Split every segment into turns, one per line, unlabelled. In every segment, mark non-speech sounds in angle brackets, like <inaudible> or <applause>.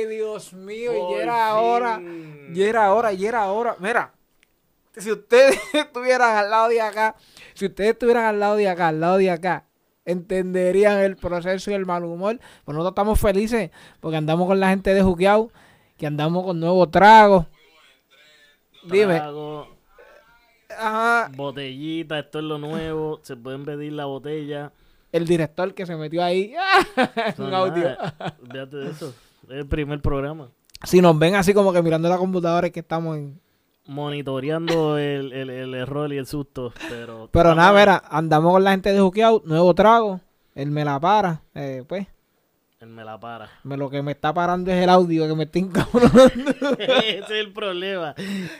Ay, Dios mío, y
Por
era hora,
fin.
ya era hora, ya era hora. Mira, si ustedes <laughs> estuvieran al lado de acá, si ustedes estuvieran al lado de acá, al lado de acá, entenderían el proceso y el mal humor. Pues nosotros estamos felices porque andamos con la gente de Juqueau, que andamos con nuevos tragos. Dime,
Trago,
ajá,
botellita, esto es lo nuevo. Se pueden pedir la botella.
el director que se metió ahí, <laughs> un audio.
Olvídate de eso. Es el primer programa.
Si nos ven así como que mirando la computadora es que estamos en...
Monitoreando <laughs> el, el, el error y el susto. Pero,
Pero nada, mira, andamos con la gente de Juqueau, nuevo trago, él me la para, eh, pues,
Él me la para.
me, lo que me está parando es el audio que me está encabronando. <laughs>
Ese es el problema.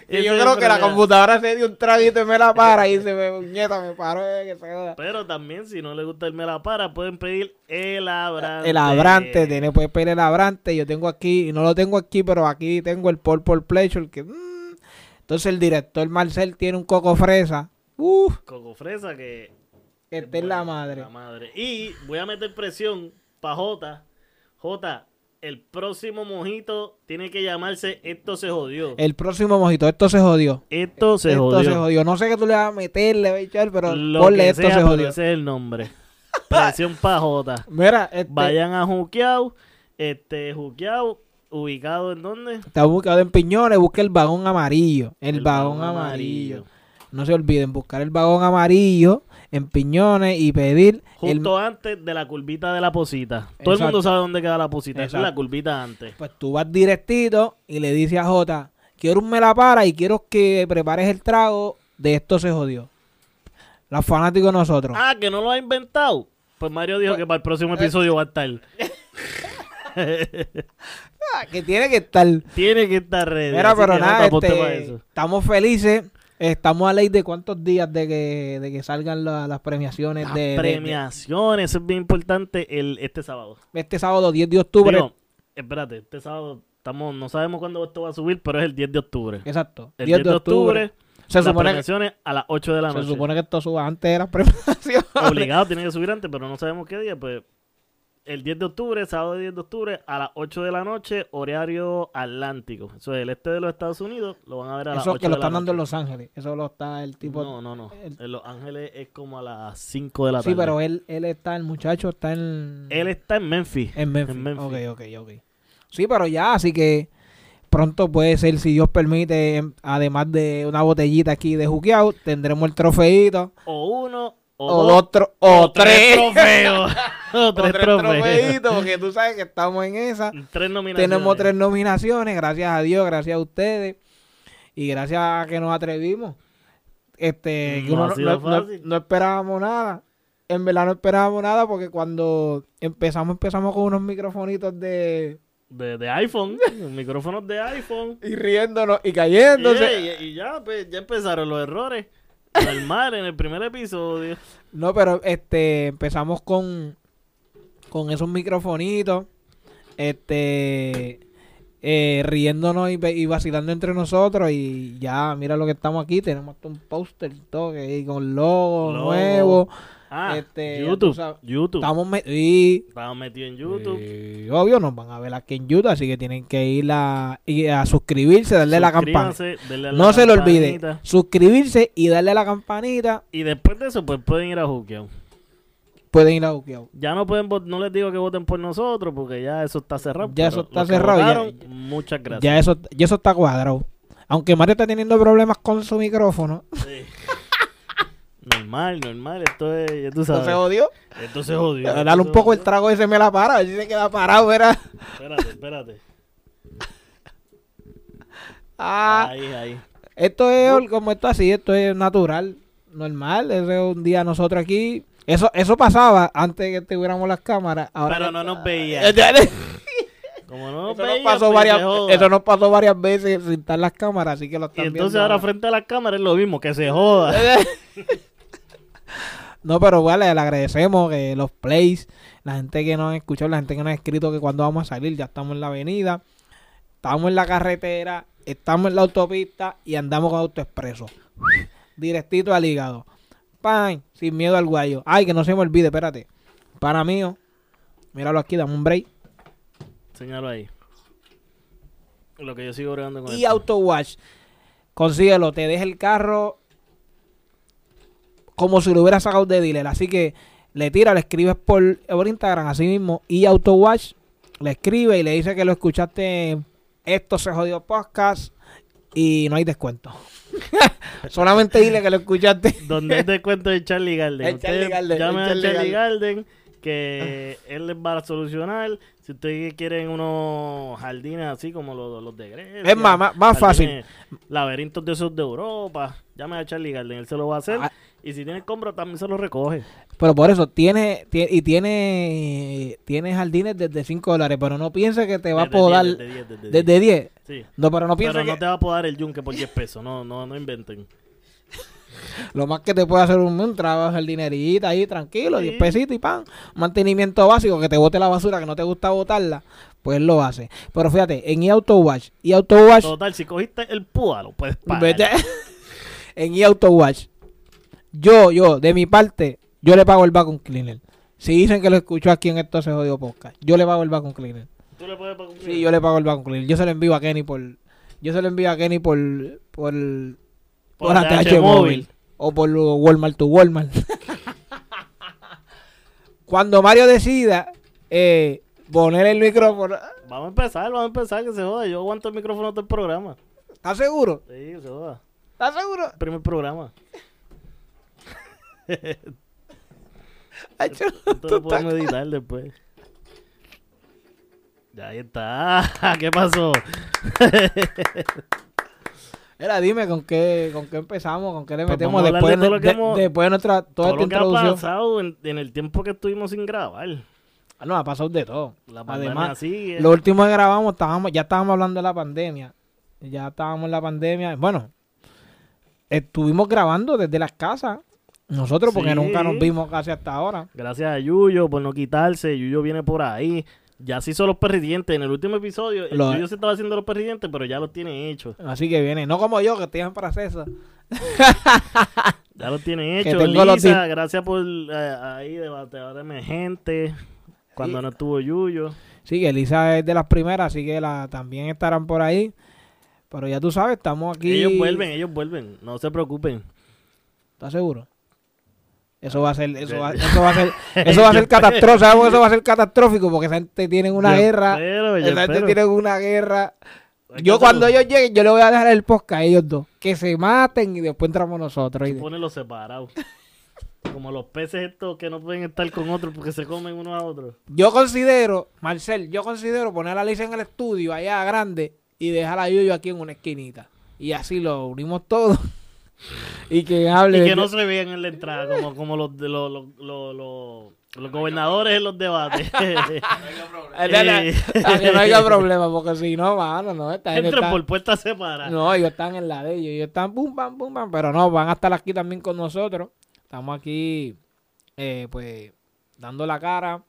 Y yo creo que la computadora se dio un traguito y me la para y se me puñeta, me paró, eh, que se.
Pero también, si no le gusta el me la para, pueden pedir el abrante.
El abrante, tiene puedes pedir el abrante, yo tengo aquí, y no lo tengo aquí, pero aquí tengo el Purple Pleasure, que... mm. Entonces el director Marcel tiene un coco fresa, uff,
Coco fresa que.
esta es la madre.
La madre. Y voy a meter presión para Jota, el próximo mojito tiene que llamarse Esto se jodió.
El próximo mojito, esto se jodió.
Esto se
esto
jodió.
se jodió. No sé qué tú le vas a meter, le vas a echar, pero
Lo
ponle
que
esto
sea,
se jodió.
ese es el nombre. <laughs> Presión para Jota.
Mira, este,
Vayan a Juqueau. Este, Juqueau, ubicado en dónde?
está buscado en Piñones, busca el vagón amarillo. El, vagón, amarillo. No se olviden, buscar el vagón amarillo en Piñones y pedir el...
Justo antes de la curvita de la posita. Todo el mundo sabe dónde queda la posita. Esa es la curvita antes.
Pues tú vas directito y le dices a Jota, quiero un me la para y quiero que prepares el trago de esto se jodió. Los fanáticos de nosotros.
Ah, que no lo ha inventado. Pues Mario dijo que para el próximo
eh,
episodio va a estar. <laughs>
Ah, que tiene que estar...
Tiene que estar ready.
Mira, pero nada, este, estamos felices. Estamos a ley de cuántos días de que, de que salgan la- las premiaciones
Las
de, de- de-
premiaciones, eso es bien importante el, este sábado.
este sábado 10 de octubre.
Digo, espérate, este sábado estamos, no sabemos cuándo esto va a subir, pero es el 10 de octubre.
Exacto.
El 10 de octubre,
Se
las
supone, que,
premiaciones a las 8 de la
se
noche.
supone que esto suba antes de las <laughs> premiaciones.
Obligado, tiene que subir antes, pero no sabemos qué día, pues el 10 de octubre, sábado 10 de octubre, a las 8 de la noche, horario atlántico. Eso es el este de los Estados Unidos, lo van a ver a las
Eso
8
que lo
de la
están dando en. Los Ángeles. Eso lo está el tipo.
No, no, no.
el-
En Los Ángeles es como a las 5 de la tarde.
sí, pero él, él está, el muchacho está en.
Él está en Memphis.
en Memphis.
en Memphis.
Ok, ok, ok. Sí, pero ya, así que pronto puede ser, si Dios permite, em, además de una botellita aquí de juqueado, tendremos el trofeito.
O uno, o,
O,
dos,
tro- o, tres.
trofeos. o tres
tres
trofeos. <laughs>
trofeitos, porque tú sabes que estamos en esa.
Tres nominaciones.
Tenemos tres nominaciones, gracias a Dios, gracias a ustedes. Y gracias a que nos atrevimos. Este,
No
uno no, no- esperábamos nada. En verdad no esperábamos nada porque cuando empezamos, empezamos con unos microfonitos de...
De, de iPhone. <laughs> micrófonos de iPhone.
Y riéndonos y cayéndose.
Y ya, pues, ya empezaron los errores. Normal en el primer episodio.
No, pero este empezamos con con esos microfonitos, este eh, riéndonos y, y vacilando entre nosotros y ya mira lo que estamos aquí, tenemos hasta un póster y todo que con logo,
Logo.
nuevo.
Ah,
Este,
YouTube.
tú sabes.
YouTube.
Estamos me- y
Estamos metidos en YouTube.
eh, obvio nos van a ver aquí en YouTube, así que tienen que ir a, y a suscribirse, darle la campana.
A la
No se lo olvide, suscribirse y darle a la campanita.
Y después de eso, pues pueden ir a Juqueo.
Pueden ir a Buqueado.
Ya no pueden no les digo que voten por nosotros porque ya eso está cerrado.
Ya eso está cerrado, ya-
muchas gracias.
Ya eso, ya eso está cuadrado. Aunque Mario está teniendo problemas con su micrófono.
Sí. Normal, normal. Esto es, ya tú sabes.
¿No se jodió?
Esto se jodió.
Dale un poco el trago ese me la para, a ver si se queda parado, ¿verdad?
Espérate, espérate. <laughs>
Ah,
Ahí, ahí.
esto es como esto así, esto es natural, normal. Ese es un día nosotros aquí Eso, eso pasaba antes que tuviéramos las cámaras. Ahora
Pero no nos veían. <laughs>
eso,
Como no nos veían,
pasó
pues,
varias, eso nos pasó varias veces sin estar las cámaras, así que lo
Y
están
entonces
viendo
ahora frente a la cámara es lo mismo, que se joda. <laughs>
No, pero vale, le agradecemos que los plays, la gente que nos ha escuchado, la gente que nos ha escrito que cuando vamos a salir ya estamos en la avenida, estamos en la carretera, estamos en la autopista y andamos con autoexpreso. Directito al hígado. Pan, sin miedo al guayo. Ay, que no se me olvide, espérate. Para mío, míralo aquí, dame un break.
Señalo ahí. Lo que yo sigo bregando con
Y
esto.
AutoWatch, consíguelo, te deja el carro como si lo hubiera sacado de dealer. Así que le tira, le escribes por, por Instagram, así mismo, y AutoWatch, le escribe y le dice que lo escuchaste Esto se jodió podcast y no hay descuento. <laughs> Solamente dile que lo escuchaste. <laughs>
Donde es descuento de Charlie Garden.
El Charlie Garden,
llamen a
Charlie
Garden que él les va a solucionar. Si ustedes quieren unos jardines así como los, los de Grecia.
Es más, más, más fácil.
Laberintos de esos de Europa. Llamen a Charlie Garden, él se lo va a hacer.
Ah.
Y si tiene compra también se lo recoge.
Pero por eso, tiene, tie- y tiene, tiene jardines desde 5 dólares, pero no piense que te va a podar
10, desde 10, desde 10.
desde 10.
Sí.
No, pero no
Pero
que...
no te va a podar el yunque por 10 pesos. No, no, no inventen. <laughs>
Lo más que te puede hacer un, un trabajo, el dinerito ahí, tranquilo,
Sí.
10 pesitos y pan. Mantenimiento básico, que te bote la basura, que no te gusta botarla, pues lo hace. Pero fíjate, en eAutoWatch, eAutoWatch,
Total, si cogiste el púa, lo puedes pagar. <laughs>
en eAutoWatch, yo, yo, de mi parte, yo le pago el vacuum cleaner. Si dicen que lo escuchó aquí en esto se jodió podcast, yo le pago el vacuum cleaner.
¿Tú le puedes pagar?
Sí, yo le pago el vacuum cleaner. Yo se lo envío a Kenny por, yo se lo envío a Kenny por, por,
Por
por
ATH
móvil.
móvil.
O por Walmart to Walmart. <laughs> Cuando Mario decida eh, poner el micrófono.
Vamos a empezar, vamos a empezar, que se joda. Yo aguanto el micrófono del programa.
¿Estás seguro?
Sí, se joda.
¿Estás seguro?
Primer programa. Esto lo podemos editar después. Ya ahí está. <laughs> ¿Qué pasó? <laughs>
Mira, dime con qué, con qué empezamos, con qué le
Pues
metemos después,
de
después de nuestra toda
Todo
esta
lo que ha
introducción.
pasado en, en el tiempo que estuvimos sin grabar.
Ah, no, ha pasado de todo.
La
Además,
sigue.
Lo último que grabamos, estábamos, ya estábamos hablando de la pandemia. Ya estábamos en la pandemia. Bueno, estuvimos grabando desde las casas. Nosotros, porque
Sí.
nunca nos vimos casi hasta ahora.
Gracias a Yuyo por no quitarse. Yuyo viene por ahí. Ya se hizo los perridientes. En el último episodio, el Yuyo se estaba haciendo los perridientes, pero ya los tiene hechos.
Así que viene. No como yo, que estoy en proceso.
Ya los tiene hechos. Lisa, gracias por eh, ahí debateador emergente. Cuando
Sí.
no estuvo Yuyo.
Sí, que Elisa es de las primeras, así que la, también estarán por ahí. Pero ya tú sabes, estamos aquí.
Ellos vuelven, ellos vuelven. No se preocupen.
¿Estás seguro? Eso va a ser, eso va, eso va a ser, <laughs> eso va a ser catastrófico, Eso va a ser catastrófico porque esa gente tiene una
Yo
guerra.
espero, yo
esa gente tiene una guerra. Yo cuando ellos lleguen, yo le voy a dejar el podcast a ellos dos. Que se maten y después entramos nosotros. ¿oíste?
Ponerlos separados. <laughs> Como los peces estos que no pueden estar con otros porque se comen uno a otro.
Yo considero, Marcel, yo considero poner a Lisa en el estudio allá grande y dejar a Yuyo aquí en una esquinita. Y así lo unimos todos. <laughs> y que hable.
Y que no se vean en la entrada como, como los, los, los, los, gobernadores en los debates. <laughs> <laughs>
Eh, <laughs> no, no, a que no haya problema, porque si no, mano, no, está-
por puertas separadas.
No, ellos están en la de ellos, ellos están pum, pam, pum, pam, pero no, van a estar aquí también con nosotros. Estamos aquí, eh, pues, dando la cara.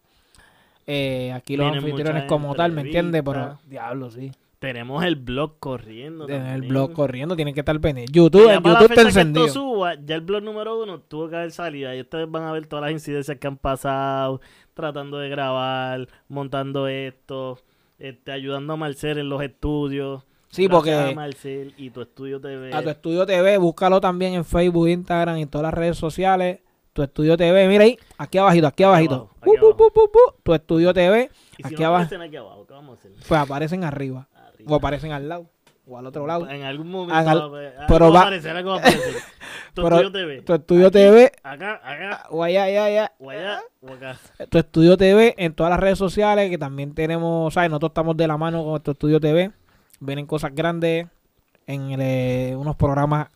Eh, aquí los
Vienen
anfitriones como tal, ¿me entiendes? Pero, diablo, sí.
Tenemos el blog corriendo.
En el blog corriendo, tienen que estar pendientes. YouTube, en YouTube está
fecha que esto
encendido.
suba, ya el blog número uno tuvo que haber salido. Ahí ustedes van a ver todas las incidencias que han pasado, tratando de grabar, montando esto, este, ayudando a Marcel en los estudios.
Sí, porque
a Marcel y tu estudio TV.
a tu estudio TV, búscalo también en Facebook, Instagram y todas las redes sociales. Tu estudio TV, mira ahí, aquí abajito, aquí abajito.
abajo, aquí
pu,
abajo.
pu, pu. Tu estudio TV,
y si
aquí
no
abajo,
aquí abajo, ¿qué vamos a hacer?
pues aparecen arriba. O aparecen al lado. O al otro lado.
En algún momento
Haga-
va a apare- algo
pero
va a
va-
aparecer, algo va a aparecer. <laughs> Tu
Pero
estudio TV.
Tu estudio
Aquí,
TV,
Acá, acá,
o allá, allá, allá.
o allá, o acá.
Tu estudio TV en todas las redes sociales, que también tenemos, ¿sabes? Nosotros estamos de la mano con tu estudio TV. Vienen cosas grandes en el, eh, unos programas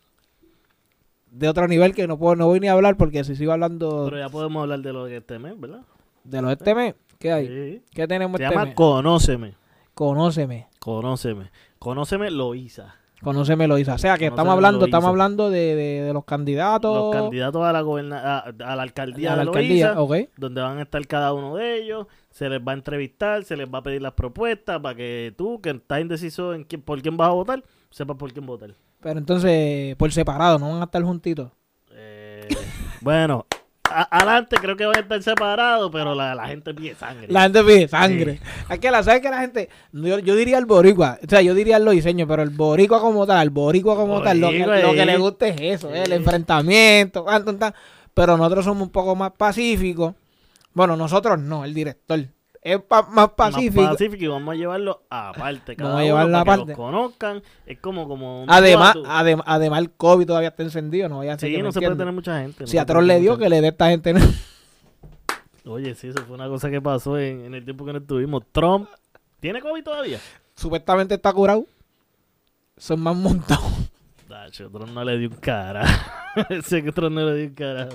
de otro nivel que no puedo, no voy ni a hablar porque si sigo hablando
Pero ya podemos hablar de lo de este mes, ¿verdad?
de los este mes, ¿qué hay?
Sí.
¿Qué tenemos
Se
este
llama
mes?
Conóceme.
Conóceme.
Conóceme. Conóceme Loíza.
Conóceme lo hizo. O sea, que
Conóceme
estamos hablando, estamos hablando de, de, de los candidatos.
Los candidatos a la, goberna a, a la alcaldía
a la
de
alcaldía,
Loíza,
ok.
donde van a estar cada uno de ellos, se les va a entrevistar, se les va a pedir las propuestas para que tú, que estás indeciso en quién, por quién vas a votar, sepas por quién votar.
Pero entonces, por separado, no van a estar juntitos.
Eh, <laughs> bueno, a- adelante creo que van a estar separados, pero la, la gente pide sangre.
La gente pide sangre. Es que la, ¿sabes que la gente? Yo, yo diría el boricua. O sea, yo diría el diseño, pero el boricua como tal, el boricua como tal, lo que, lo que
eh.
le gusta es eso,
Sí.
eh, el enfrentamiento, tan, tan, tan. Pero nosotros somos un poco más pacíficos. Bueno, nosotros no, el director. Es pa- más pacífico.
Más pacífico y vamos a llevarlo aparte. Cada
Vamos a llevarlo
para que
aparte.
los conozcan. Es como, como un
Además, adem- además el COVID todavía está encendido, no vaya a
Sí, no se puede tener mucha gente.
Si a Tron le dio, que le dé a esta gente. <laughs>
Oye, sí, eso fue una cosa que pasó en, en el tiempo que no estuvimos. Trump, ¿tiene COVID todavía?
Supuestamente está curado. Son más montados.
Dacho, Trump no le dio un cara. Ese <laughs> que Trump no le dio un cara.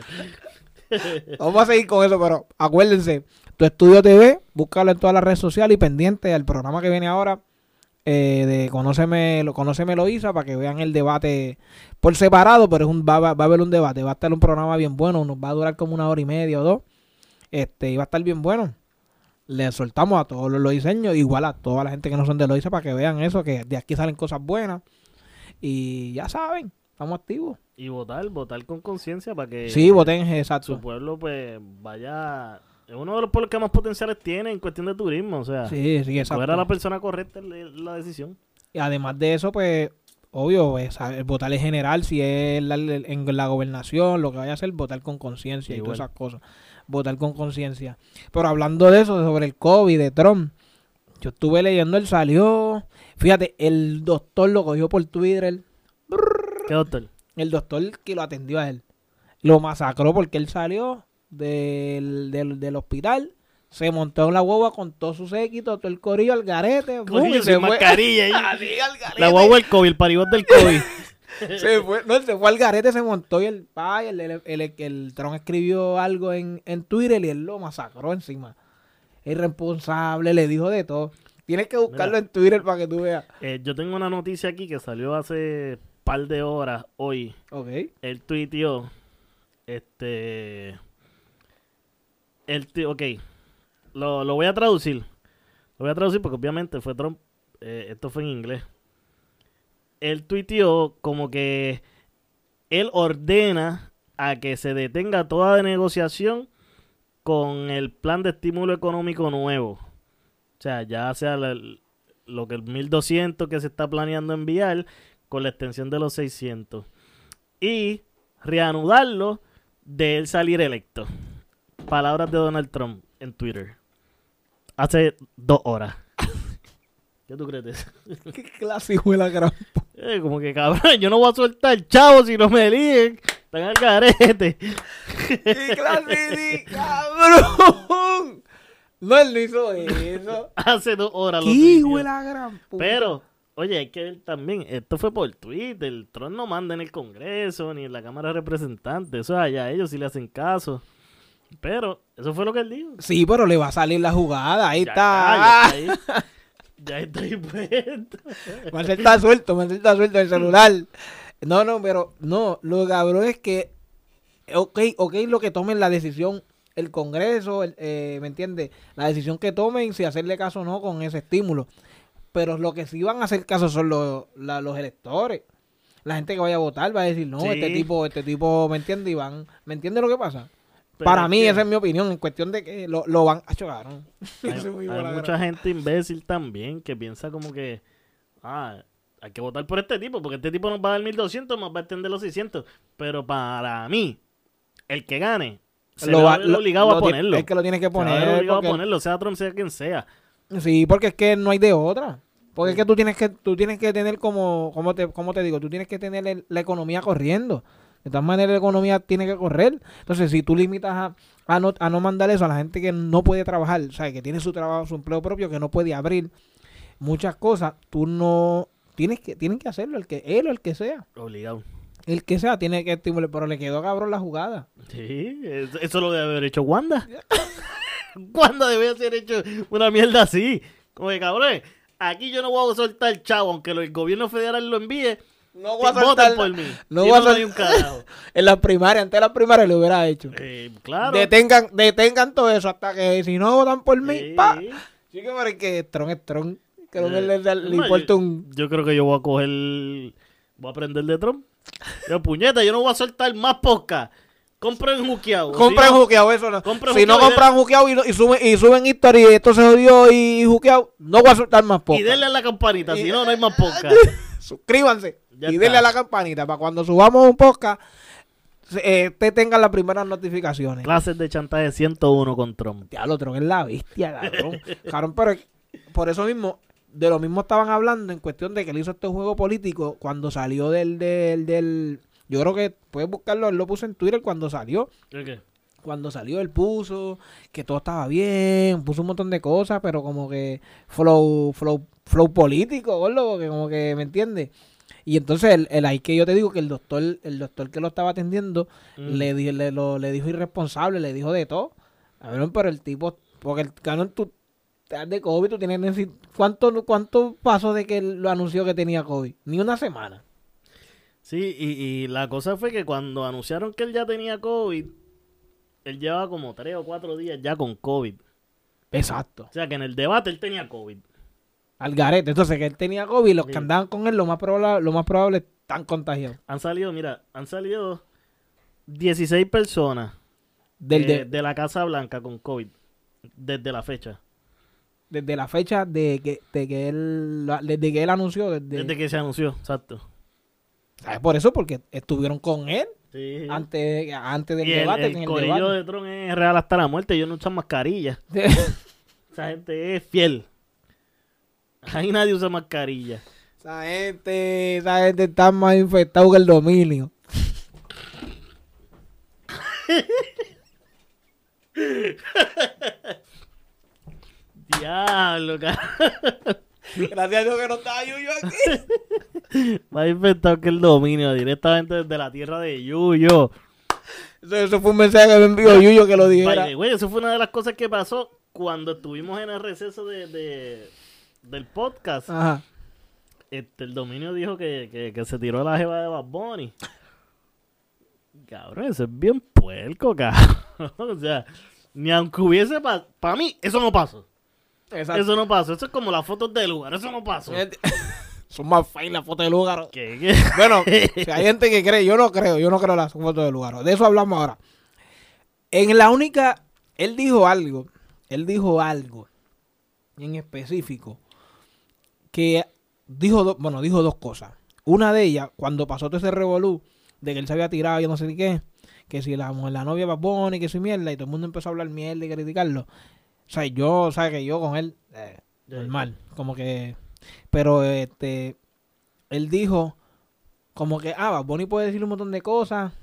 Vamos a seguir con eso, pero acuérdense, tu estudio TV, búscalo en todas las redes sociales y pendiente al programa que viene ahora eh, de Conóceme, lo, Conóceme Loíza para que vean el debate por separado, pero es un, va, va- va a haber un debate, va a estar un programa bien bueno, nos va a durar como una hora y media o dos, este, y va a estar bien bueno. Le soltamos a todos los loiseños, igual a toda la gente que no son de Loíza para que vean eso, que de aquí salen cosas buenas. Y ya saben, estamos activos.
Y votar, votar con conciencia para que
Sí, voten,
su
exacto.
pueblo pues vaya... Es uno de los pueblos que más potenciales tiene en cuestión de turismo. O sea,
Sí, sí, exacto.
escoger a la persona correcta es la- decisión.
Y además de eso, pues, obvio, pues, saber- votar en general, si es la- en la gobernación, lo que vaya a hacer, votar con conciencia y todas esas cosas. Votar con conciencia. Pero hablando de eso, sobre el COVID, de Trump, yo estuve leyendo, él salió. Fíjate, el doctor lo cogió por Twitter,
¿Qué doctor?
el doctor que lo atendió a él. Lo masacró porque él salió del, del, del hospital. Se montó en la guagua con todo su séquito, todo el corillo al garete.
Corillo
y se
mascarilla <laughs>
al garete.
La guagua del COVID, el paribot del COVID.
se fue, no, se fue al garete, se montó y el pay, el, el, el, el Tron escribió algo en, en Twitter y él lo masacró encima. Irresponsable, le dijo de todo. Tienes que buscarlo
Mira.
en Twitter para que tú veas.
Eh, yo tengo una noticia aquí que salió hace par de horas hoy.
Ok.
Él tuiteó. Este. El ti- ok. Lo, lo voy a traducir. Lo voy a traducir porque obviamente fue Trump. eh, esto fue en inglés. Él tuiteó como que él ordena a que se detenga toda negociación con el plan de estímulo económico nuevo. O sea, ya sea lo que el 1200 que se está planeando enviar con la extensión de los 600 y reanudarlo de él salir electo. Palabras de Donald Trump en Twitter. Hace dos horas. <laughs> ¿Qué tú crees de eso? <laughs>
Qué clase hijo de la gran
Eh, como que cabrón, yo no voy a soltar chavo si no me eligen. Están al garete.
¡Qué clase de <laughs> cabrón! No, él no hizo eso.
Hace dos horas lo
¡Qué hijo de la gran puta!
Pero, oye, hay que ver también, esto fue por Twitter, Trump no manda en el Congreso ni en la Cámara de Representantes, eso allá ellos sí le hacen caso. Pero, eso fue lo que él dijo.
Sí, pero le va a salir la jugada. Ahí
Ya
está.
está, ya está ahí. <laughs> Ya estoy puesto.
Marcel está suelto, Marcel está suelto el celular. No, no, pero no, lo cabrón es que, ok, ok, lo que tomen la decisión el Congreso, el, eh, ¿me entiendes? La decisión que tomen, si hacerle caso o no con ese estímulo. Pero lo que sí van a hacer caso son los, la- los electores. La gente que vaya a votar va a decir, no,
Sí.
este tipo, este tipo, ¿me entiendes? Y van, ¿me entiendes lo que pasa?
Pero
Para mí,
que
esa es mi opinión, en cuestión de que lo, lo van a chocar.
Hay, <laughs> hay mucha gente imbécil también que piensa como que, ah, hay que votar por este tipo, porque este tipo nos va a dar 1200, nos va a extender los 600. Pero para mí, el que gane, se
Lo
va a ver
lo-
obligado
lo
a ponerlo.
Es que lo tienes que
Se va a
poner.
obligado
porque-
a ponerlo, sea Trump, sea quien sea.
Sí, porque es que no hay de otra. Porque es que tú tienes que, tú tienes que tener como, como te, como te digo, tú tienes que tener el- la economía corriendo. De todas maneras la economía tiene que correr. Entonces, si tú limitas a, a, no, a no mandar eso a la gente que no puede trabajar, o sea, que tiene su trabajo, su empleo propio, que no puede abrir muchas cosas, tú no tienes que, tienen que hacerlo, el que él o el que sea.
Obligado.
El que sea tiene que estimular, pero le quedó cabrón la jugada.
Sí, eso, eso lo debe haber hecho Wanda. <laughs> Wanda debe haber hecho una mierda así. Como que cabrón, aquí yo no voy a soltar el chavo, aunque el gobierno federal lo envíe.
No
Voten por mí.
no voy a
un carajo. <laughs>
En la primaria, antes de la primaria lo hubiera hecho.
Eh, claro.
Detengan, detengan todo eso hasta que si no votan por mí, pa. Sí que parece que Tron es Tron. Creo que
Eh,
le, le- le
más,
importa
yo-
un...
Yo creo que yo voy a coger. Voy a aprender de Trump. Yo, puñeta, yo no voy a soltar más podcast. Compren juqueado.
Compren juqueado, eso no.
compren
si no
y
compran juqueado y, y suben, y suben history y esto se jodió y juqueado, no voy a soltar más
Y
podcast.
denle a la campanita, si no, no hay más <laughs> podcast.
Suscríbanse
Ya
y
está.
denle a la campanita para cuando subamos un podcast, eh, te tengan las primeras notificaciones.
Clases de chantaje 101 con Trump.
Diablo, Tron es la bestia, cabrón. <laughs> cabrón, pero por eso mismo, de lo mismo estaban hablando en cuestión de que él hizo este juego político cuando salió del, del, del yo creo que puedes buscarlo, él lo puso en Twitter cuando salió.
¿Qué?
Cuando salió él puso que todo estaba bien, puso un montón de cosas, pero como que flow, flow, flow político, gordo, que como que, ¿me entiendes? Y entonces el, el ahí que yo te digo que el doctor, el doctor que lo estaba atendiendo,
Mm.
le, le, lo- le dijo irresponsable, le dijo de todo. Cabrón, pero el tipo, porque el cabrón, tú estás de COVID, tú tienes, ¿cuánto, cuánto pasó de que él lo anunció que tenía COVID? Ni una semana.
Sí, y, y la cosa fue que cuando anunciaron que él ya tenía COVID, él llevaba como tres o cuatro días ya con COVID.
Exacto.
O sea que en el debate él tenía COVID.
Al garete. Entonces que él tenía COVID los
Sí.
que andaban con él, lo más probable, lo más probable están contagiados.
Han salido, mira, han salido 16 personas
Del,
eh,
de-
de la Casa Blanca con COVID desde la fecha.
desde la fecha de que, de que él desde que él anunció, desde,
Desde que se anunció, exacto.
¿sabes? Por eso, porque estuvieron con él
Sí.
antes, antes del
y
debate.
el
en el
corillo
debate.
de Trump es real hasta la muerte. Ellos no usan mascarilla. <laughs> Esa gente es fiel. Ahí nadie usa mascarilla.
Esa gente, esa gente está más infectada que el dominio. <laughs>
Diablo, cara.
Gracias a Dios que no estaba Yuyo aquí. <laughs>
Más infectado que el dominio, directamente desde la tierra de Yuyo.
Eso, eso fue un mensaje que me envió Yuyo que lo dijera.
Eso fue una de las cosas que pasó cuando estuvimos en el receso de, de- del podcast.
Ajá.
Este, el dominio dijo que, que, que se tiró la jeva de Bad Bunny. Cabrón, eso es bien puerco, cabrón. <laughs> o sea, ni aunque hubiese pasado. Para mí, eso no pasó.
Exacto.
Eso no pasó. Eso es como las fotos del lugar. Eso no pasó. <laughs>
Son más feas las fotos de lugar.
¿Qué, qué? <laughs>
Bueno, si hay gente que cree, yo no creo, yo no creo las fotos de lugar. De eso hablamos ahora. En la única, él dijo algo, él dijo algo en específico que dijo, do- bueno, dijo dos cosas. Una de ellas, cuando pasó todo ese revolú de que él se había tirado, yo no sé ni qué, que si la, mujer- la novia va Bunny, que soy mierda, y todo el mundo empezó a hablar mierda y criticarlo. O sea, yo, o sea, que yo con él, eh, normal, como que, pero este, él dijo como que, ah, Bunny puede decir un montón de cosas,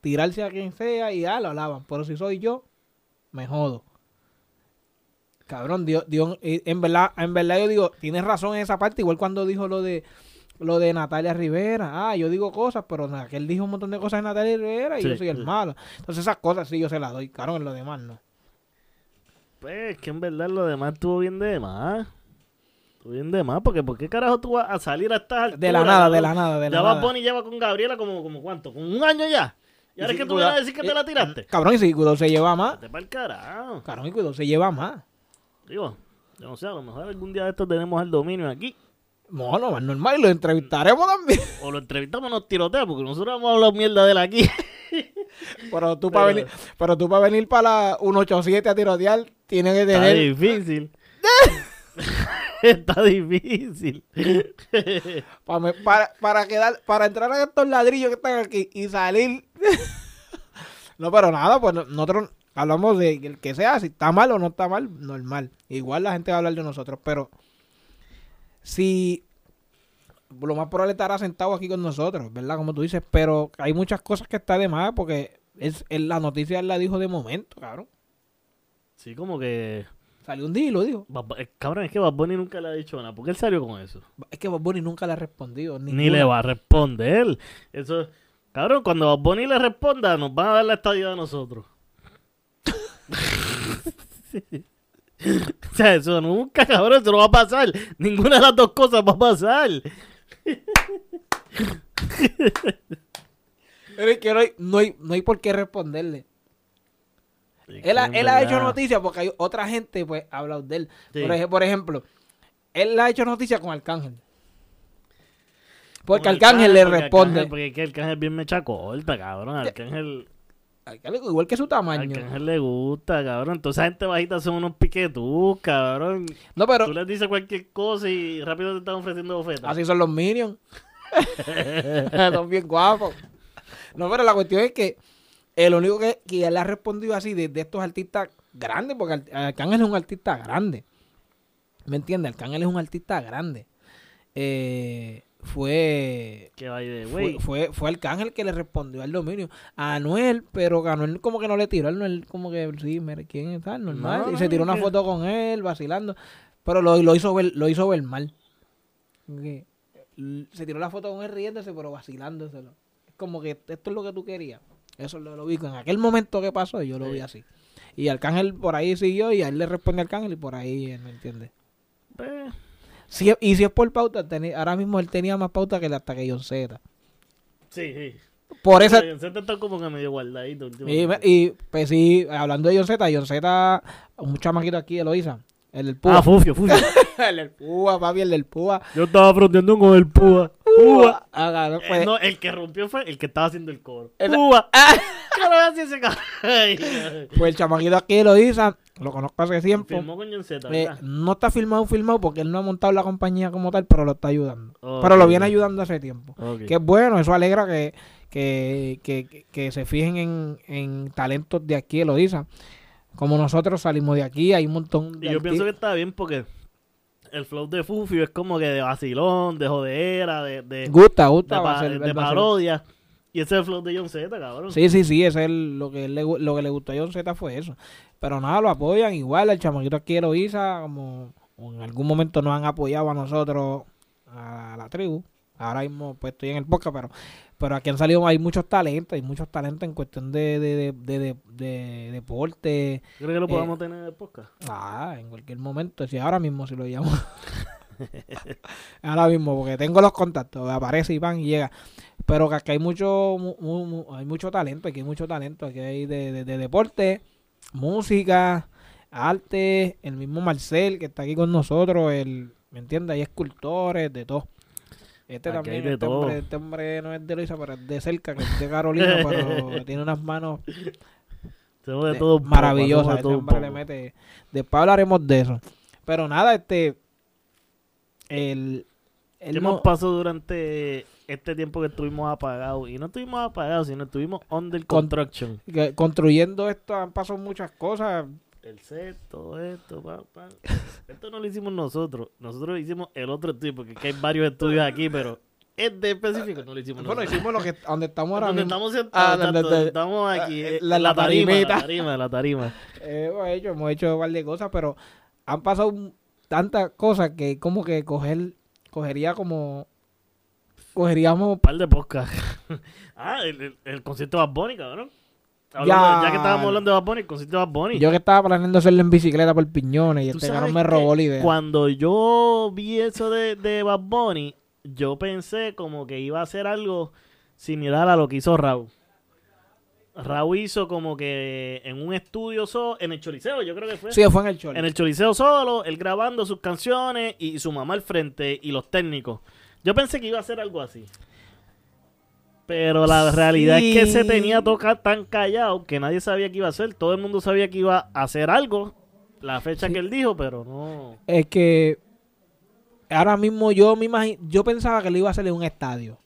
tirarse a quien sea y ah, lo alaban, pero si soy yo, me jodo. Cabrón, Dios, Dios, eh, en verdad, en verdad yo digo, tienes razón en esa parte, igual cuando dijo lo de lo de Natalia Rivera. Ah, yo digo cosas, pero nada, que él dijo un montón de cosas de Natalia Rivera y
Sí,
yo soy el
sí.
malo. Entonces esas cosas sí yo se las doy, cabrón, en lo demás no.
Pues que en verdad lo demás estuvo bien de más. Estuvo bien de más. Porque ¿por qué carajo tú vas a salir a estas?
De la nada, de la nada, de la
Ya Bad
nada.
Bunny lleva con Gabriela como, como cuánto, como un año ya. Y ahora es que tú
cuida-
vas a decir que te la tiraste.
Cabrón, y si Cuido se lleva más,
pa'l carajo.
cabrón, y Cuido se lleva más.
Digo, yo no sé, a lo mejor algún día de estos tenemos el dominio aquí.
No, no, más normal, y lo entrevistaremos también. <laughs>
O lo entrevistamos nos tirotea, porque nosotros vamos a hablar mierda de él aquí. <laughs>
Pero tú para venir, pero tú para venir para la 187 a tirotear, tienes que
Está
tener
difícil. <laughs> Está difícil.
para, para, para quedar, para entrar a estos ladrillos que están aquí y salir. no, pero nada, pues no- nosotros hablamos de el que sea, si está mal o no está mal, normal. Igual la gente va a hablar de nosotros, pero si lo más probable estará sentado aquí con nosotros, ¿verdad? Como tú dices, pero hay muchas cosas que está de más porque es, es la noticia él la dijo de momento, cabrón.
Sí, como que...
Salió un día y lo dijo.
Bad eh, Cabrón, es que Bad Bunny nunca le ha dicho nada. ¿Por qué él salió con eso?
Es que Bob Bunny nunca le ha respondido.
Ni le va a responder. Eso, Cabrón, cuando Bad Bunny le responda, nos van a dar la estadía de nosotros. <laughs> o sea, eso nunca, cabrón, eso no va a pasar. Ninguna de las dos cosas va a pasar. <laughs>
Pero es que no hay, no hay, no hay por qué responderle.
Es
Él, ha, él ha hecho noticias porque hay otra gente pues ha hablado de él.
Sí.
Por, ej- por ejemplo, él ha hecho noticias con Arcángel. Porque Arcángel le
porque
responde.
Arcángel- porque es que Arcángel bien mecha corta, cabrón.
Arcángel igual que su tamaño.
Arcángel le gusta, cabrón. Entonces esa gente bajita son unos piquetús, cabrón.
No, pero
Tú les dices cualquier cosa y rápido te están ofreciendo ofertas.
así son los Minions. <laughs> son bien guapos. No, pero la cuestión es que el único que, que él ha respondido así de, de estos artistas grandes, porque Ar- Arcángel es un artista grande. ¿Me entiendes? Arcángel es un artista grande. Eh, fue
Que de
Fue, fue, fue Arcángel que le respondió al dominio. A Anuel, pero Anuel como que no le tiró. Anuel como que, sí, mire, ¿quién es tal? Normal.
No,
y se tiró una
que-
foto con él, vacilando. Pero lo, lo hizo ver, lo hizo ver mal. Se tiró la foto con él riéndose, pero vacilándoselo. Es como que esto es lo que tú querías. Eso lo, lo vi. En aquel momento que pasó, yo lo vi
Sí.
así. Y Arcángel por ahí siguió y a él le responde Arcángel y por ahí, ¿me entiendes?
Eh,
Si, y si es por pauta, tenía- ahora mismo él tenía más pauta que hasta que John Z.
sí, sí.
Por esa,
John Z está como que medio guardadito
Y, pues sí, hablando de John Z, John Z, un chamaquito aquí de Loiza, el del Púa.
Ah, Fufio, Fufio. <laughs>
el del Púa, papi, el del Púa.
Yo estaba fronteando con el Púa. Púa.
Ah,
Eh,
pues,
no, el que rompió fue el que estaba haciendo el coro.
El-
Púa.
Ah. Pues el chamaquito aquí de Loiza, lo conozco hace tiempo.
Firmó con
Eh, no está filmado, filmado, porque él no ha montado la compañía como tal, pero lo está ayudando. Pero lo viene ayudando hace tiempo. Que es bueno, eso alegra que, que, que, se fijen en, en talentos de aquí de Loiza. Como nosotros salimos de aquí, hay un montón de
Y yo pienso que está bien porque el flow de Fufio es como que de vacilón, de jodera, de, de,
Gusta,
de,
gusta.
pa- de parodia. Y ese es el flow de John Z, cabrón.
Sí, sí, sí, ese es el- lo que le, lo que le gustó a John Z fue eso. Pero nada, lo apoyan igual, el chamaquito aquí de Loiza, como en algún momento nos han apoyado a nosotros, a la tribu. Ahora mismo pues estoy en el podcast, pero, pero aquí han salido, hay muchos talentos, hay muchos talentos en cuestión de, de, de, de, de- de deporte.
Creo que lo
Eh,
podamos tener en el podcast.
Ah, en cualquier momento, si ahora mismo si lo llamo. <laughs> ahora mismo, porque tengo los contactos, aparece Iván y llega. Pero que aquí hay mucho, mu- mu- mu- hay mucho talento, aquí hay mucho talento, aquí hay de, de- de deporte, música, arte, el mismo Marcel que está aquí con nosotros, el, ¿me entiendes? Hay escultores, de todo. Este
Aquí
también, este
todo.
hombre, este hombre no es de Luisa, pero es de cerca, que es de Carolina, pero <laughs> tiene unas manos
de todo un poco,
maravillosa.
hacemos de
Ese
todo un
hombre le mete. Después hablaremos de eso. Pero nada, este. El.
¿Qué
mo-
más pasó durante este tiempo que estuvimos apagados? Y no estuvimos apagados, sino estuvimos under
Con-
construction.
construyendo esto han pasado muchas cosas.
El set, todo esto, pa, pa. Esto no lo hicimos nosotros. Nosotros hicimos el otro estudio, porque aquí hay varios estudios aquí, pero este específico no lo hicimos
Bueno,
nosotros.
hicimos lo que donde estamos ahora
Donde estamos sentados,
Ah, donde-
exacto,
donde-
estamos aquí,
ah,
eh,
la-
en la
la
tarima, la tarima, la tarima.
Eh, hemos hecho, hemos hecho de cosas, pero han pasado tantas cosas que como que coger, cogería como, cogeríamos
Un par de podcasts. <laughs> ah, el, el, el concierto de Bad Bunny, cabrón. Hablando-
Ya.
ya que estábamos hablando de Bad Bunny, el concierto de Bad Bunny.
Yo que estaba planeando hacerlo en bicicleta por piñones y este cabrón me robó la idea.
Cuando yo vi eso de, de Bad Bunny, yo pensé como que iba a hacer algo similar a lo que hizo Raúl. Raúl hizo como que en un estudio solo, en el Choliseo, yo creo que fue.
Sí, fue en el chole.
En el Choliseo solo, él grabando sus canciones y su mamá al frente y los técnicos. Yo pensé que iba a ser algo así. Pero la realidad es que se tenía a tocar tan callado que nadie sabía qué iba a hacer. Todo el mundo sabía que iba a hacer algo. La fecha
Sí.
que él dijo, pero no.
Es que ahora mismo yo me imagi- yo pensaba que lo iba a hacer en un estadio.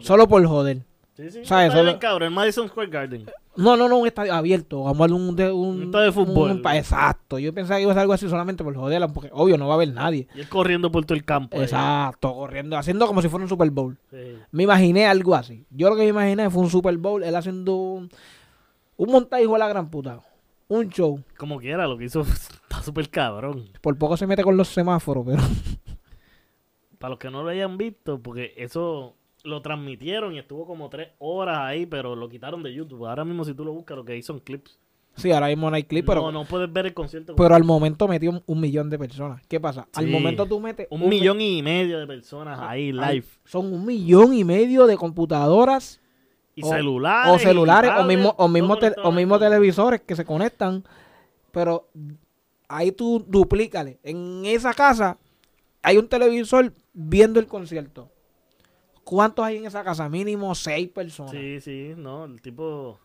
Solo por joder.
Sí, sí.
¿sabes?
Está bien, cabrón, el Madison Square Garden.
No, no, no, un estadio abierto. Vamos a darle un, de, un,
Un estadio de fútbol.
un exacto. Yo pensaba que iba a ser algo así solamente por joder, porque obvio no va a haber nadie.
Y él corriendo por todo el campo. ahí.
Exacto, corriendo, haciendo como si fuera un Super Bowl.
Sí.
Me imaginé algo así. Yo lo que me imaginé fue un Super Bowl, él haciendo un, un montaje de la gran puta. Un show.
Como quiera, lo que hizo <laughs> está súper cabrón.
Por poco se mete con los semáforos, pero
Para los que no lo hayan visto, porque eso lo transmitieron y estuvo como tres horas ahí, pero lo quitaron de YouTube. Ahora mismo si tú lo buscas, lo que hay son clips.
Sí, ahora mismo no hay clip, pero,
no, no puedes ver el concierto.
pero al momento metió un, un millón de personas. ¿Qué pasa? Al
Sí.
momento tú metes
un millón y medio de personas ahí live.
Son un millón y medio de computadoras
Y
o-
celulares.
o celulares o mismo, o mismo, o televisores que se conectan. Pero ahí tú duplícale. En esa casa hay un televisor viendo el concierto. ¿Cuántos hay en esa casa? Mínimo seis personas.
Sí, sí, no, el tipo...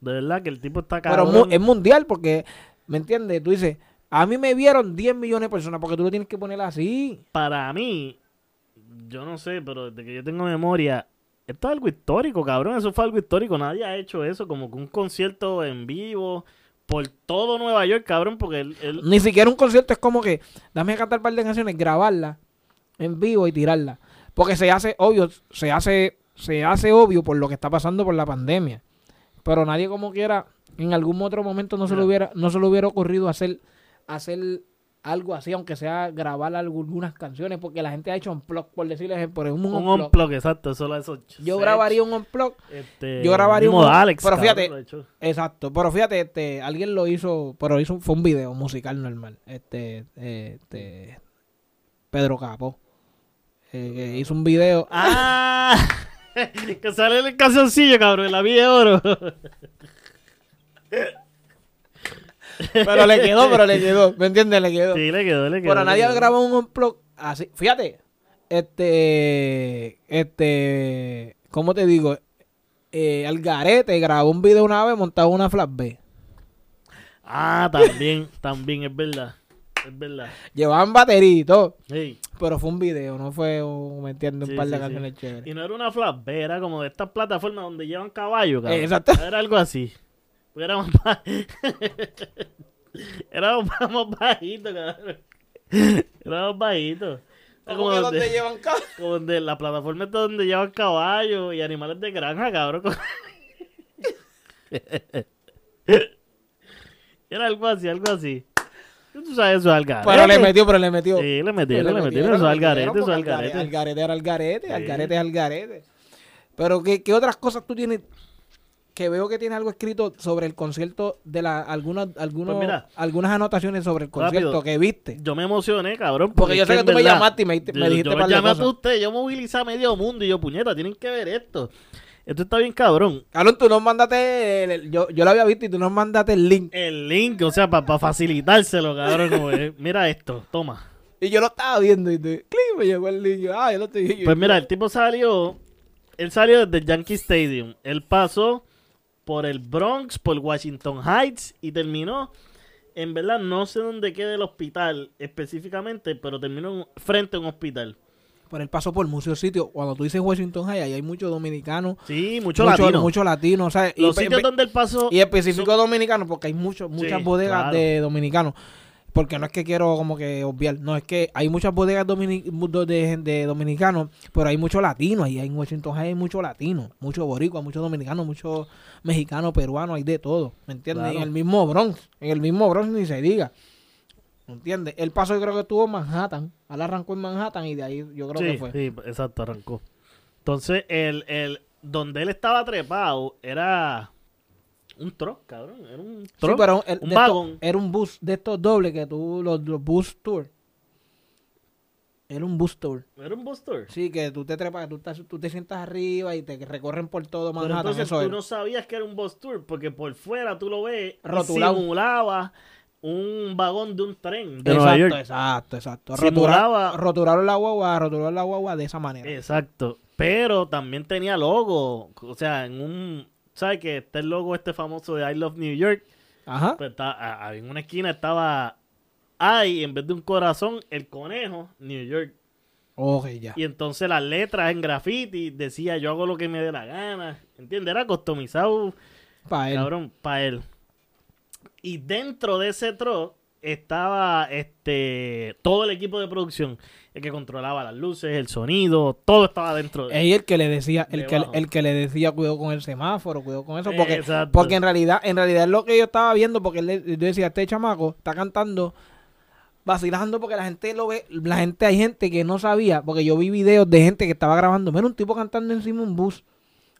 De verdad que el tipo está
Pero
cabrón.
mu- es mundial porque, ¿me entiendes? Tú dices, a mí me vieron 10 millones de personas porque tú lo tienes que poner así.
Para mí, yo no sé, pero desde que yo tengo memoria, esto es algo histórico, cabrón. Eso fue algo histórico. Nadie ha hecho eso, como que un concierto en vivo por todo Nueva York, cabrón, porque él... él-
Ni siquiera un concierto es como que, dame a cantar un par de canciones, grabarla en vivo y tirarla. Porque se hace obvio, se hace, se hace obvio por lo que está pasando por la pandemia. Pero nadie como quiera, en algún otro momento no se le hubiera, no se le hubiera ocurrido hacer, hacer algo así, aunque sea grabar algunas canciones, porque la gente ha hecho un blog, por decirles, por un,
un
unplug,
exacto, solo eso.
Yo grabaría un unplug
Este,
yo grabaría un-
Alex,
pero fíjate. Exacto, pero fíjate, este, alguien lo hizo, pero hizo, fue un video musical normal. Este, eh, este, Pedro Capo. Eh, que hizo un video.
¡Ah! <laughs> que sale en el calzoncillo, cabrón, la vida de oro.
Pero le quedó, pero le quedó. ¿Me entiendes? Le quedó.
sí, le quedó, le quedó.
pero nadie
quedó.
grabó un unplug así. Fíjate, este, este, ¿cómo te digo? Eh, Algarete grabó un video una vez montado una flat B.
Ah, también, también, es verdad. Es verdad.
Llevaban todo.
Sí.
Pero fue un video, no fue, un, ¿me entiendes? Un
Sí,
par de
sí,
canciones chéveres.
Y no era una B, era como de estas plataformas donde llevan caballo, cabrón.
Eh, exacto.
Era algo así. Porque era más ba- <laughs> Era más más bajito, cabrón. Era más bajito. Era como donde,
llevan ca- <laughs>
como donde la plataforma está donde llevan caballos y animales de granja, cabrón. <laughs> Era algo así, algo así. Tú sabes eso, Algarete.
Pero le metió, pero le metió.
Sí, le metieron,
Pero
le metieron. Eso es Algarete, eso es Algarete.
Algarete era Algarete,
Sí.
Algarete es Algarete. Pero ¿qué, qué otras cosas tú tienes? Que veo que tiene algo escrito sobre el concierto de la algunas algunos,
Pues mira.
algunas anotaciones sobre el concierto
Rápido.
que viste.
Yo me emocioné, cabrón.
Porque yo sé
es
que tú me llamaste y me, dijiste- me
yo-
dijiste
yo
par de
llamé a usted, yo movilicé a medio mundo y yo, puñeta, tienen que ver esto. Esto está bien cabrón.
Cabrón, tú nos mandaste, el- el- yo, yo lo había visto y tú nos mandaste el link.
El link, o sea, para facilitárselo, cabrón. como es, mira esto, toma.
Y yo lo estaba viendo y tú, clic, me llegó el link. ah, yo lo estoy viendo.
Pues mira, el tipo salió, él salió desde Yankee Stadium. Él pasó por el Bronx, por Washington Heights y terminó, en verdad, no sé dónde queda el hospital específicamente, pero terminó en- frente a un hospital.
Por el paso por muchos sitios. Cuando tú dices Washington High, ahí hay muchos dominicanos.
Sí, mucho,
mucho
latino.
Mucho latino, o sea, y,
Los
pe-
sitios donde él pasó...
y específico dominicanos, porque hay muchos, muchas
Sí,
bodegas
claro.
de dominicanos. Porque no es que quiero como que obviar, no es que hay muchas bodegas domini- de, de dominicanos, pero hay mucho latino, ahí en Washington High hay mucho latino, mucho boricua, muchos dominicanos, muchos mexicanos, peruanos, hay de todo, ¿me entiendes?
Claro.
En el mismo Bronx, en el mismo Bronx ni se diga, ¿me entiendes? El paso yo creo que estuvo en Manhattan, ahora arrancó en Manhattan y de ahí yo creo
sí,
que fue.
sí, exacto, arrancó. Entonces, el, el, donde él estaba trepado era un truck, cabrón. Era un
Sí,
truck.
pero el-
un vagón.
era un bus de estos dobles que tú, los, los bus tour. Era un bus tour.
Era un bus tour.
Sí, que tú te trepas, tú, estás, tú te sientas arriba y te recorren por todo
Pero
Manhattan.
entonces
eso
tú
era.
no sabías que era un bus tour porque por fuera tú lo ves
Rotulado.
simulaba un vagón de un tren de
exacto,
Nueva York.
exacto, exacto.
Simulaba-
Rotura- Roturaron la guagua, roturaron la guagua de esa manera.
Exacto. Pero también tenía logo. O sea, en un... ¿Sabes que está el logo este famoso de I Love New York?
Ajá.
Pues está- a- a- en una esquina estaba I, en vez de un corazón, el conejo, New York.
Ok, ya.
Y entonces las letras en graffiti decía yo hago lo que me dé la gana. ¿Entiendes? Era customizado,
Para él.
cabrón, para él. Y dentro de ese truck estaba este todo el equipo de producción. El que controlaba las luces, el sonido, todo estaba dentro de
Es el que le decía, el que, el que le decía cuidado con el semáforo, cuidado con eso, porque,
Exacto.
porque en realidad, en realidad es lo que yo estaba viendo, porque él le- yo decía, este chamaco está cantando vacilando porque la gente lo ve, la gente, hay gente que no sabía, porque yo vi videos de gente que estaba grabando, mira un tipo cantando encima un bus.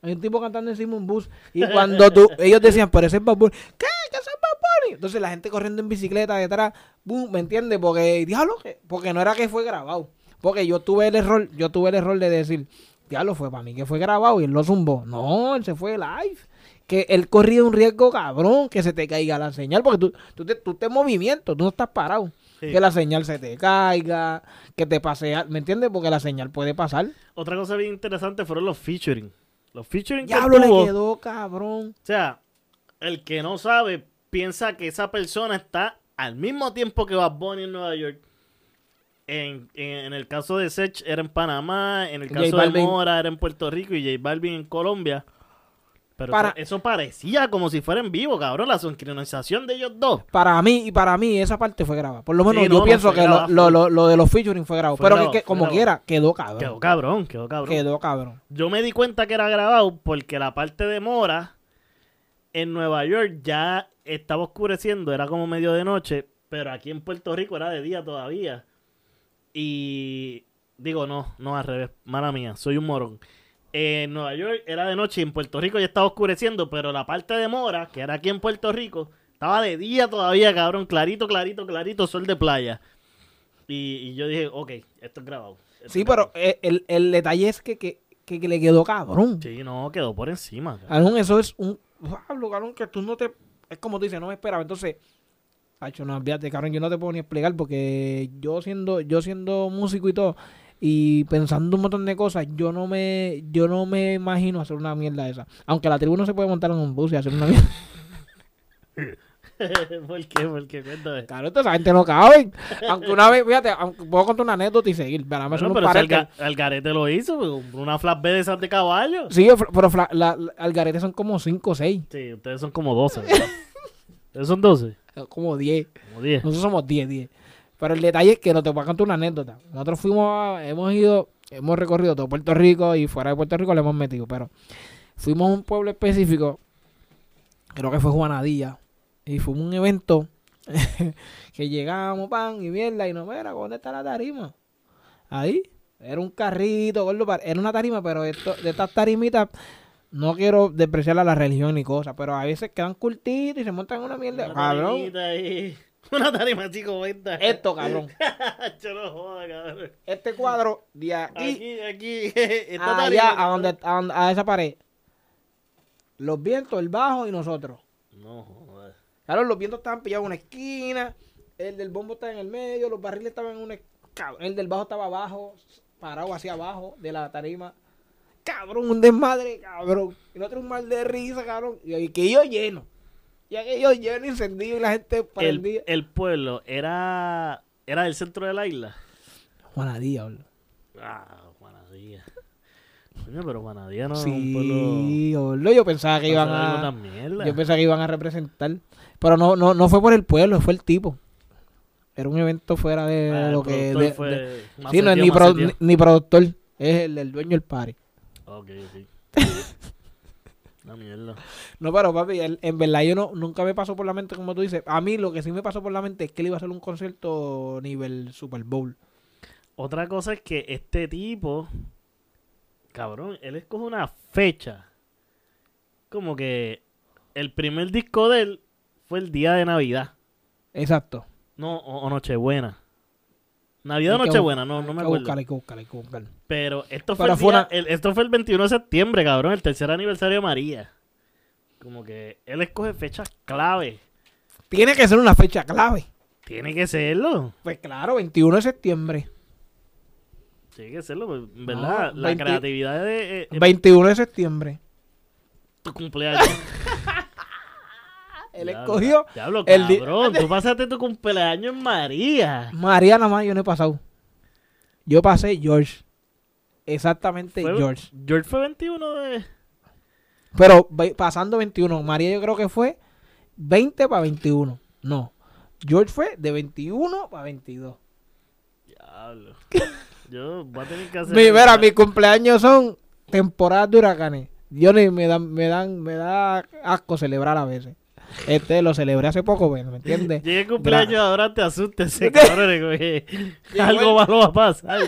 Hay un tipo cantando encima un bus. Y cuando tú, <laughs> ellos decían, pero ese es Bad Bunny. ¿Qué? ¿Qué es Bad Bunny? Entonces la gente corriendo en bicicleta detrás, boom, ¿me entiendes? Porque, diablo, que- porque no era que fue grabado. Porque yo tuve el error, yo tuve el error de decir, diablo, fue para mí que fue grabado y él lo zumbó. No, él se fue live. Que él corría un riesgo cabrón, que se te caiga la señal, porque tú, tú, te, tú te en movimiento, tú no estás parado.
Sí.
Que la señal se te caiga, que te pase, ¿me entiendes? Porque la señal puede pasar.
Otra cosa bien interesante fueron los featuring. Los featuring que
Diablo, le
tuvo,
quedó cabrón.
O sea, el que no sabe piensa que esa persona está al mismo tiempo que Bad Bunny en Nueva York. En, en- en el caso de Sech era en Panamá, en el caso de. Mora era en Puerto Rico y J Balvin en Colombia. Pero
Para-
eso, parecía como si fuera en vivo, cabrón, la sincronización de ellos dos.
Para mí, y para mí, esa parte fue grabada. Por lo menos
Sí,
yo
no,
pienso que lo, lo, lo, lo de los featuring fue grabado.
Fue
Pero
grabado,
que, que como
grabado.
quiera, quedó cabrón.
Quedó cabrón, quedó cabrón.
Quedó cabrón.
Yo me di cuenta que era grabado porque la parte de Mora en Nueva York ya estaba oscureciendo, era como medio de noche, pero aquí en Puerto Rico era de día todavía. Y digo, no, no al revés, mala mía, soy un morón. En Nueva York era de noche y en Puerto Rico ya estaba oscureciendo, pero la parte de Mora, que era aquí en Puerto Rico, estaba de día todavía, cabrón, clarito, clarito, clarito, sol de playa. Y, y yo dije, ok, esto es grabado. esto
Sí,
es
pero
grabado.
eh, el, el detalle es que, que, que, le quedó cabrón.
Sí, no, quedó por encima. cabrón.
Eso es un. Pablo, cabrón, que tú no te. Es como tú dices, no me esperaba. Entonces, Hacho, no, olvídate, cabrón, yo no te puedo ni explicar porque yo siendo, yo siendo músico y todo, y pensando un montón de cosas, yo no me, yo no me imagino hacer una mierda esa. Aunque la tribu no se puede montar en un bus y hacer una mierda. <laughs> <laughs>
¿Por qué? ¿Por qué? Cuéntame.
Claro, esta esa gente no cabe. Aunque una vez, fíjate, aunque puedo contar una anécdota y seguir. Pero,
Bueno,
no
pero si Algarete lo hizo, pues, una flat B de esas de caballo.
Sí, pero fla- la, la- Algarete son como 5 o 6,
Sí, ustedes son como 12. ¿verdad? ustedes son 12,
como 10.
como 10.
Nosotros somos 10, 10. Pero el detalle es que no te voy a contar una anécdota. Nosotros fuimos, a- hemos ido, hemos recorrido todo Puerto Rico y fuera de Puerto Rico le hemos metido. Pero fuimos a un pueblo específico, creo que fue Juanadilla, y fue un evento <laughs> que llegamos, pan, y mierda, y no, mira, ¿dónde está la tarima? Ahí, era un carrito, era una tarima, pero esto, de estas tarimitas, no quiero despreciar a la religión ni cosas, pero a veces quedan curtitos y se montan una mierda.
Una
Cabrón,
ahí. <laughs> Una tarima chico, venta.
esto, cabrón. <laughs>
Yo no joda, cabrón.
Este cuadro de aquí,
Aquí, aquí. Esta
allá,
tarima,
a, donde, a, donde- a esa pared. Los vientos, el bajo y nosotros.
No
Claro, los vientos estaban pillados en una esquina, el del bombo estaba en el medio, los barriles estaban en una... Cabrón, el del bajo estaba abajo, parado hacia abajo de la tarima. Cabrón, un desmadre, cabrón. Y nosotros un mal de risa, cabrón. Y que yo lleno. Y aquello lleno, encendido y la gente
El,
prendida.
el pueblo era, era del centro de la isla.
Juanadía, boludo.
Ah. Coño, pero Juanadía no es un pueblo.
Sí, yo pensaba que iban a... Yo pensaba que iban a representar. Pero no, no, no fue por el pueblo, fue el tipo. Era un evento fuera de
Ah,
lo que. de-
fue
de- sí, no es ni, pro- ni, ni productor, es el, el dueño del party.
Ok, ok. <laughs> Una mierda.
No, pero papi, el- en verdad yo no, nunca me pasó por la mente, como tú dices. A mí lo que sí me pasó por la mente es que él iba a hacer un concierto nivel Super Bowl.
Otra cosa es que este tipo, cabrón, él escoge una fecha. Como que el primer disco de él fue el día de Navidad.
Exacto.
No, o, o Nochebuena. Navidad o Nochebuena,
bu-
no, no me acuerdo.
hay que buscar, hay que.
Pero esto fue,
Pero
el
fue
día-
una-
el- esto fue el 21 de septiembre, cabrón, el tercer aniversario de María. Como que él escoge fechas clave.
Tiene que ser una fecha clave.
Tiene que serlo.
Pues claro, 21 de septiembre.
Tiene que serlo, pues, en ¿verdad?
No,
la
20
creatividad de eh, eh,
21 de septiembre.
tu cumpleaños. <laughs>
Él escogió.
Diablo, cabrón, tú <laughs> pasaste tu cumpleaños en María.
María nada más yo no he pasado. Yo pasé George. Exactamente
Fue-
George.
George fue 21 de...
Pero pasando 21. María yo creo que fue 20 para 21. No. George fue de 21 para 22.
Diablo. <laughs> Yo voy a tener que hacer...
Mi, mira, mis cumpleaños son temporadas de huracanes. Yo ni me dan, me dan, me da asco celebrar a veces. Este lo celebré hace poco, bueno, ¿me entiendes? <laughs>
Llegué cumpleaños ahora te asustes, <laughs> cabrón. güey. Algo malo va a pasar.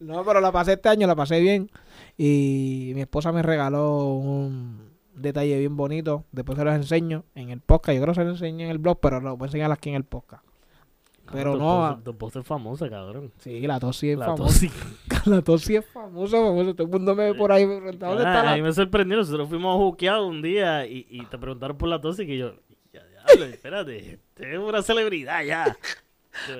No, pero la pasé este año, la pasé bien. Y mi esposa me regaló un detalle bien bonito. Después se los enseño en el podcast. Yo creo que se los enseño en el blog, pero lo voy a enseñar aquí en el podcast. Pero no,
esposa- Tu esposa es famosa, cabrón.
Sí, la tos sí es
La
famosa.
tos sí. <laughs>
La tos sí es famosa, famosa. Todo el mundo me ve por ahí. ¿Dónde
Ah,
está
a mí
la
me sorprendió. Nosotros fuimos a juquear un día y, y te preguntaron por la tos y que yo, ya, diablo, espérate, este es una celebridad ya. <laughs>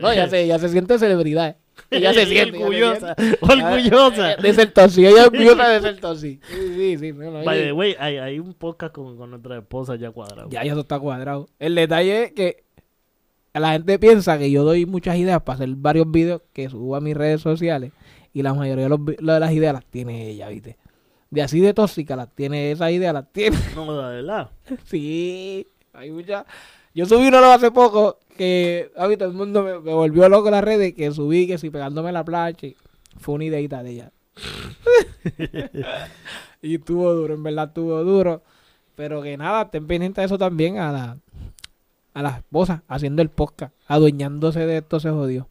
No, ya se, ya se siente celebridad. Ya se <laughs> siente. ya
orgullosa, orgullosa.
De ser tosí. Ella es orgullosa de ser tosí. Sí, sí, sí.
By
ella-
the way, hay, hay un podcast con, con nuestra esposa ya cuadrado.
Ya, ya eso está cuadrado. El detalle es que la gente piensa que yo doy muchas ideas para hacer varios videos que subo a mis redes sociales y la mayoría de, los de las ideas las tiene ella, ¿viste? De así de tóxica las tiene, esa idea las tiene.
No, de verdad. <laughs>
sí, hay muchas. Yo subí uno hace poco que, a mí todo el mundo me, me volvió loco en las redes que subí que si pegándome la plancha fue una ideita de ella. <laughs> <laughs> y estuvo duro, en verdad estuvo duro. Pero que nada, estén pendientes de eso también a la, a la esposa haciendo el podcast, adueñándose de esto se jodió.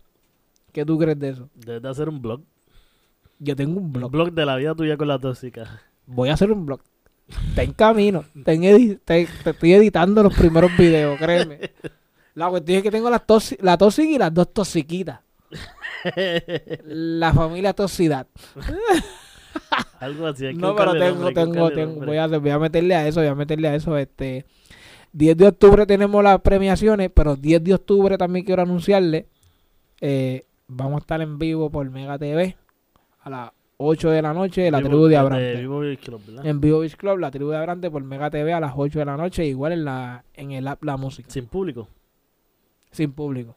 ¿Qué tú crees de eso?
Debes de hacer un blog.
Yo tengo un
Un
blog.
blog de la vida tuya con la tóxica.
Voy a hacer un blog. Está en camino. Está en edi- te, te estoy editando los primeros videos, créeme. La cuestión es que tengo la, toxi- la tóxica y las dos toxiquitas. La familia toxicidad.
Algo así. hay que
No, pero tengo,
nombre,
tengo, tengo. Voy a, voy a meterle a eso, voy a meterle a eso. Este 10 de octubre tenemos las premiaciones, pero 10 de octubre también quiero anunciarle. eh, vamos a estar en vivo por Mega TV a las 8 de la noche, la
Vivo-
tribu de Abrante.
Vivo Beach Club, ¿verdad?
En Vivo Beach Club, la tribu de Abrante por Mega TV a las 8 de la noche, igual en la en el app La Música,
Sin público.
sin público.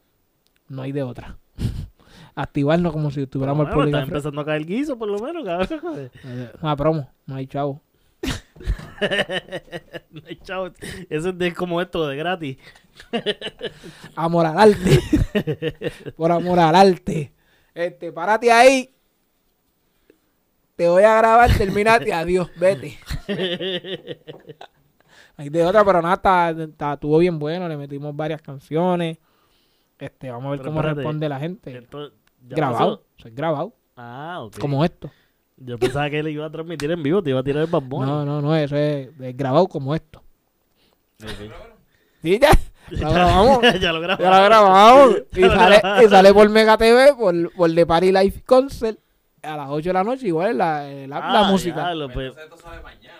No hay de otra. <laughs> Activarnos como si tuviéramos el público.
está empezando a caer guiso, por lo menos, cabrón.
Eh, Una promo, no hay chavo. <laughs>
Eso es de como esto, de gratis. <laughs>
Amor al arte. <laughs> Por amor al arte. Este, párate ahí. Te voy a grabar, terminate, adiós, vete. De otra, pero nada, estuvo bien bueno, le metimos varias canciones. Este, vamos a ver
Pero
cómo
espérate,
responde la gente.
Esto
grabado, o sea, grabado,
Ah, ok.
como esto.
Yo pensaba que él iba a transmitir en vivo, te iba a tirar el babón.
No, no, no, eso es, es grabado como esto.
Ok.
Sí, ya, lo grabamos. <laughs>
ya lo grabamos.
Ya lo grabamos. <laughs> Y
Ya lo
sale,
grabamos.
y sale por Mega TV, por, por The Party Live Concert, a las 8 de la noche, igual la, la, la
Ah,
música.
pues,
Entonces esto sale mañana.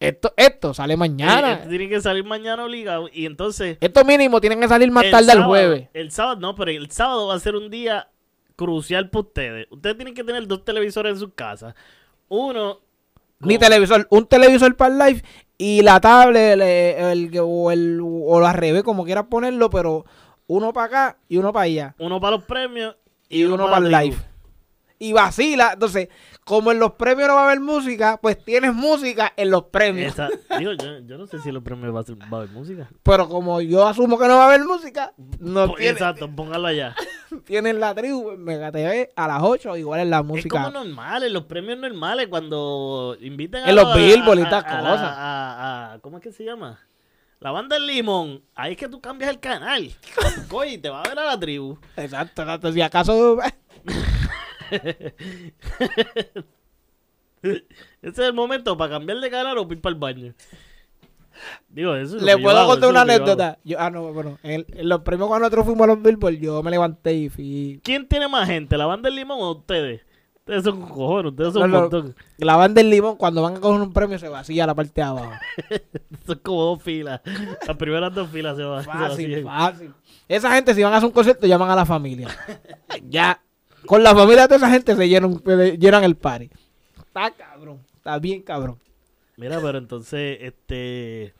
Esto, esto sale mañana.
eh, tiene que salir mañana obligado. Y entonces.
Esto mínimo tienen que salir más
el
tarde el
sábado-
jueves.
El sábado, no, pero el sábado va a ser un día crucial para ustedes. Ustedes tienen que tener dos televisores en sus casas. Uno.
Ni
con-
televisor, un televisor para el live y la tablet el, el- o, el, o al revés, como quieras ponerlo, pero uno para acá y uno para allá.
Uno para los premios
Y uno para el
la
live. Y vacila. Entonces, como en los premios no va a haber música, pues tienes música en los premios.
Esa- digo, yo, yo no sé si en los premios va a, ser, va a haber música.
Pero como yo asumo que no va a haber música, no
Po-
tiene-
Exacto, póngalo allá. <laughs>
tienen la tribu en Mega TV a las 8, igual en la
Es
música.
como normal, en los premios normales, cuando inviten a
En los
a-
Billboard y
a-
tal
a la-
cosa.
a- a- ¿Cómo es que se llama? La banda del limón. Ahí es que tú cambias el canal. <laughs> Coy, te va a ver a la tribu.
Exacto, exacto. Si acaso. <laughs>
Ese es el momento para cambiar de canal o ir para el baño. Digo, eso
Le puedo
hago,
contar una anécdota. Yo, ah, no, bueno. En, en los premios cuando nosotros fuimos a los Billboard, yo me levanté y fui.
¿Quién tiene más gente, la banda del limón o ustedes? Ustedes son cojones, ustedes son
No,
un
no. La banda del limón, cuando van a coger un premio, se vacía la parte de abajo. <laughs>
Son como dos filas. Las primeras dos filas se se
Fácil,
vacían.
fácil. Esa gente, si van a hacer un concierto, llaman a la familia. <laughs> ya. Con la familia de esa gente se llenan, llenan el party. Está cabrón. Está bien cabrón.
Mira, pero entonces, este.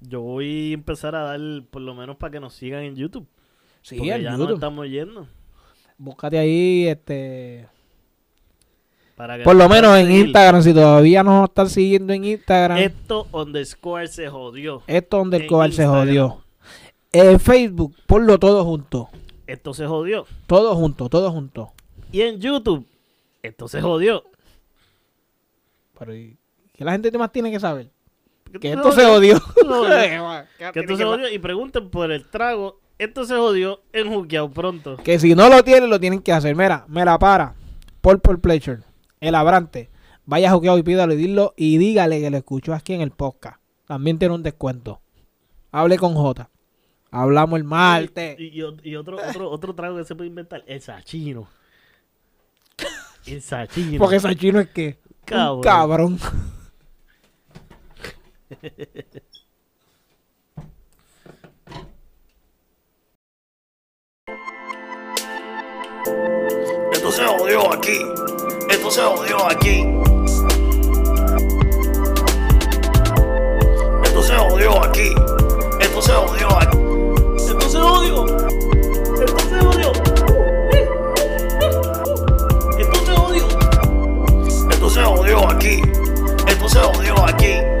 Yo voy a empezar a dar, por lo menos para que nos sigan en YouTube.
Sí,
porque
en
ya nos
YouTube.
estamos yendo.
Búscate ahí, este...
Para que
Por lo
nos
menos en
seguir.
Instagram, si todavía no nos están siguiendo en Instagram,
Esto underscore se jodió.
esto donde cobar se jodió. En Facebook, ponlo todo junto.
Esto se jodió.
Todo junto, todo junto.
Y en YouTube, esto se jodió.
Pero ¿y ¿qué la gente más tiene que saber? Que esto se odió. <laughs> <laughs>
Que esto se jodió y pregunten por el trago. Esto se jodió en Juqueado pronto.
Que si no lo tienen, lo tienen que hacer. Mira, me la para. Por por pleasure. El abrante. Vaya a Juqueado y pídalo y dilo y dígale que lo escuchó aquí en el podcast. También tiene un descuento. Hable con J. Hablamos el martes.
Y, y- y otro, otro, otro trago que se puede inventar, el sachino. El sachino.
Porque Sachino es que.
Cabrón.
Un cabrón.
<laughs> Esto se jodió aquí. Esto se jodió aquí. Esto se jodió aquí. Esto se jodió aquí. Esto se jodió.
Esto se jodió. Aquí. Esto se jodió aquí.